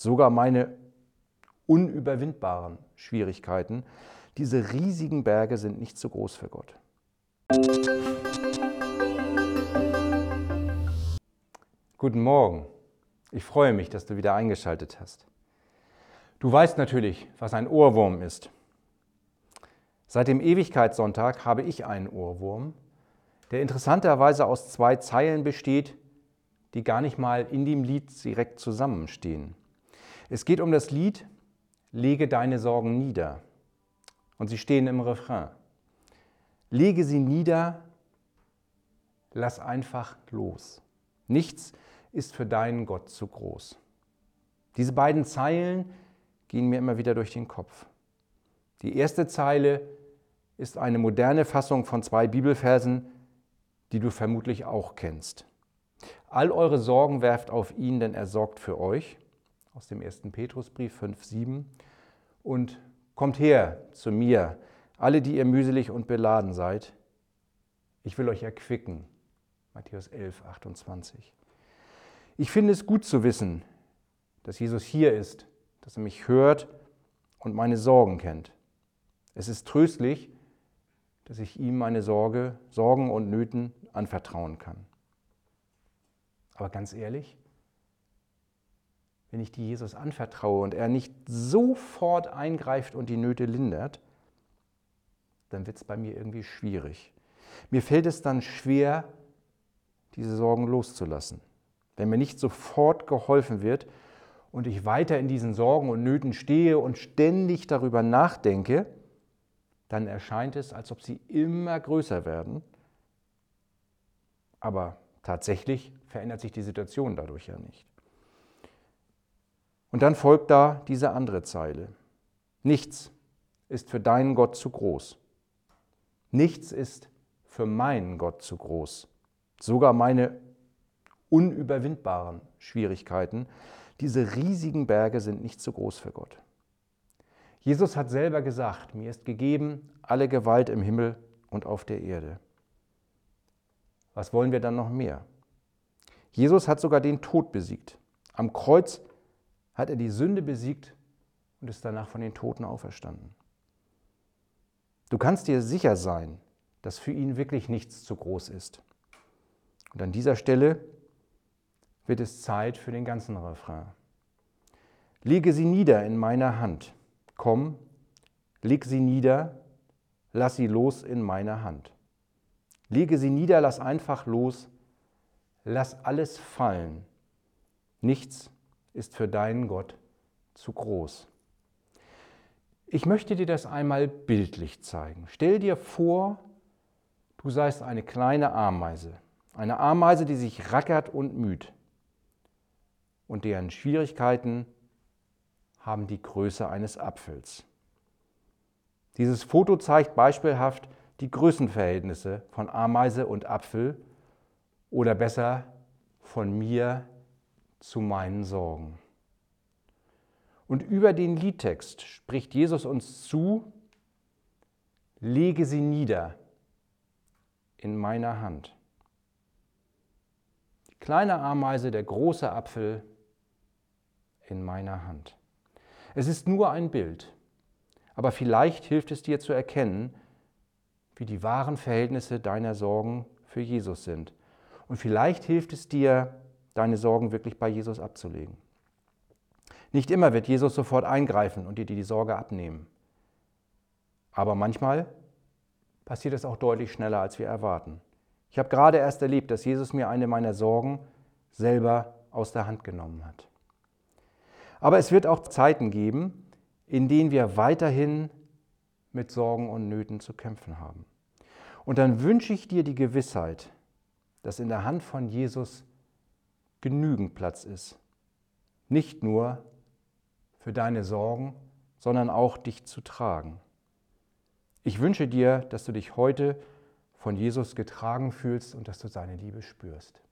sogar meine unüberwindbaren Schwierigkeiten, diese riesigen Berge sind nicht zu groß für Gott. Guten Morgen. Ich freue mich, dass du wieder eingeschaltet hast. Du weißt natürlich, was ein Ohrwurm ist. Seit dem Ewigkeitssonntag habe ich einen Ohrwurm, der interessanterweise aus zwei Zeilen besteht, die gar nicht mal in dem Lied direkt zusammenstehen. Es geht um das Lied Lege deine Sorgen nieder. Und sie stehen im Refrain. Lege sie nieder, lass einfach los. Nichts ist für deinen Gott zu groß. Diese beiden Zeilen gehen mir immer wieder durch den Kopf. Die erste Zeile ist eine moderne Fassung von zwei Bibelversen, die du vermutlich auch kennst. All eure Sorgen werft auf ihn, denn er sorgt für euch aus dem 1. Petrusbrief 5, 7. Und kommt her zu mir, alle, die ihr mühselig und beladen seid. Ich will euch erquicken. Matthäus 11, 28. Ich finde es gut zu wissen, dass Jesus hier ist, dass er mich hört und meine Sorgen kennt. Es ist tröstlich, dass ich ihm meine Sorge, Sorgen und Nöten anvertrauen kann. Aber ganz ehrlich, wenn ich die Jesus anvertraue und er nicht sofort eingreift und die Nöte lindert, dann wird es bei mir irgendwie schwierig. Mir fällt es dann schwer, diese Sorgen loszulassen. Wenn mir nicht sofort geholfen wird und ich weiter in diesen Sorgen und Nöten stehe und ständig darüber nachdenke, dann erscheint es, als ob sie immer größer werden. Aber tatsächlich verändert sich die Situation dadurch ja nicht. Und dann folgt da diese andere Zeile. Nichts ist für deinen Gott zu groß. Nichts ist für meinen Gott zu groß. Sogar meine unüberwindbaren Schwierigkeiten, diese riesigen Berge sind nicht zu groß für Gott. Jesus hat selber gesagt, mir ist gegeben alle Gewalt im Himmel und auf der Erde. Was wollen wir dann noch mehr? Jesus hat sogar den Tod besiegt. Am Kreuz hat er die Sünde besiegt und ist danach von den Toten auferstanden. Du kannst dir sicher sein, dass für ihn wirklich nichts zu groß ist. Und an dieser Stelle wird es Zeit für den ganzen Refrain. Lege sie nieder in meiner Hand. Komm, leg sie nieder, lass sie los in meiner Hand. Lege sie nieder, lass einfach los, lass alles fallen. Nichts ist für deinen Gott zu groß. Ich möchte dir das einmal bildlich zeigen. Stell dir vor, du seist eine kleine Ameise, eine Ameise, die sich rackert und müht und deren Schwierigkeiten haben die Größe eines Apfels. Dieses Foto zeigt beispielhaft die Größenverhältnisse von Ameise und Apfel oder besser von mir zu meinen Sorgen. Und über den Liedtext spricht Jesus uns zu, lege sie nieder in meiner Hand. Die kleine Ameise, der große Apfel in meiner Hand. Es ist nur ein Bild, aber vielleicht hilft es dir zu erkennen, wie die wahren Verhältnisse deiner Sorgen für Jesus sind. Und vielleicht hilft es dir, deine Sorgen wirklich bei Jesus abzulegen. Nicht immer wird Jesus sofort eingreifen und dir die Sorge abnehmen. Aber manchmal passiert es auch deutlich schneller, als wir erwarten. Ich habe gerade erst erlebt, dass Jesus mir eine meiner Sorgen selber aus der Hand genommen hat. Aber es wird auch Zeiten geben, in denen wir weiterhin mit Sorgen und Nöten zu kämpfen haben. Und dann wünsche ich dir die Gewissheit, dass in der Hand von Jesus genügend Platz ist. Nicht nur für deine Sorgen, sondern auch dich zu tragen. Ich wünsche dir, dass du dich heute von Jesus getragen fühlst und dass du seine Liebe spürst.